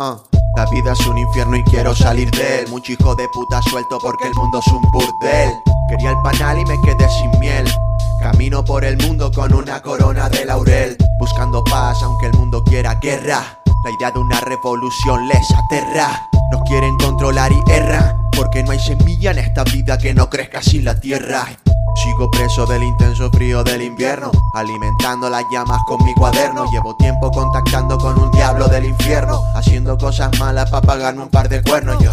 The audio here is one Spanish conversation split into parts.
Ah, La vida es un infierno y quiero salir de él. Mucho hijo de puta suelto porque el mundo es un burdel. Quería el panal y me quedé sin miel. Con una corona de laurel. Buscando paz aunque el mundo quiera guerra. La idea de una revolución les aterra. Nos quieren controlar y erra. Porque no hay semilla en esta vida que no crezca sin la tierra. Sigo preso del intenso frío del invierno, alimentando las llamas con mi cuaderno. Llevo tiempo contactando con un diablo del infierno, haciendo cosas malas para pagarme un par de cuernos. Yo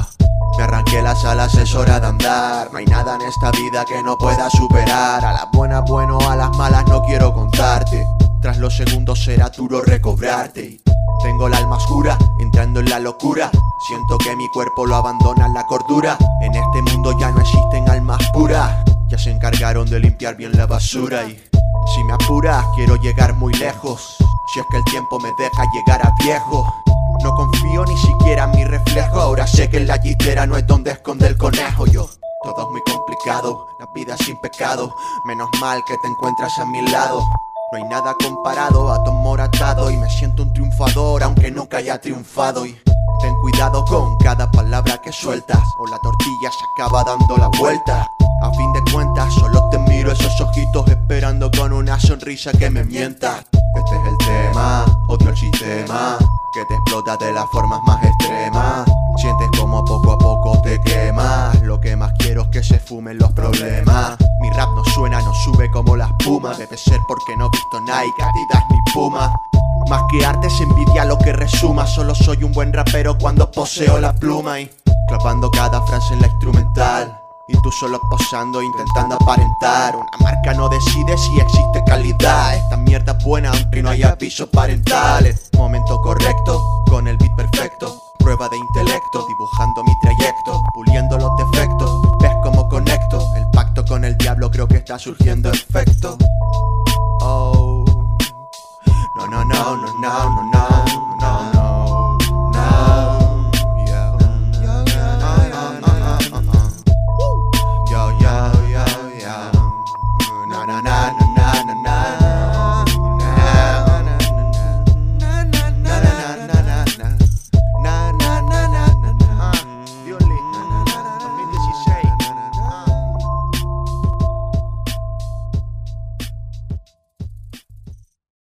me arranqué las alas, es hora de andar. No hay nada en esta vida que no pueda superar. A las buenas bueno, a las malas no quiero contarte. Tras los segundos será duro recobrarte. Tengo la alma oscura, entrando en la locura. Siento que mi cuerpo lo abandona la cordura. En este mundo ya no existen almas puras. Ya se encargaron de limpiar bien la basura y si me apuras quiero llegar muy lejos. Si es que el tiempo me deja llegar a viejo. En mi reflejo. Ahora sé que en la gitera no es donde esconde el conejo. Yo, todo es muy complicado, la vida sin pecado. Menos mal que te encuentras a mi lado. No hay nada comparado a tu amor atado y me siento un triunfador aunque nunca haya triunfado y ten cuidado con cada palabra que sueltas o la tortilla se acaba dando la vuelta. A fin de cuentas, solo te miro esos ojitos esperando con una sonrisa que me mienta. Este es el tema, odio el sistema, que te explota de las formas más Debe ser porque no he visto Nike, Adidas ni Puma. Más que arte es envidia lo que resuma. Solo soy un buen rapero cuando poseo la pluma y clavando cada frase en la instrumental. Y tú solo posando, intentando aparentar. Una marca no decide si existe calidad. Esta mierda es buena aunque no haya pisos parentales. Momento correcto, con el beat perfecto. Prueba de intelecto, dibujando mi trayecto, está surgiendo efecto. Oh, no, no, no, no, no, no. no.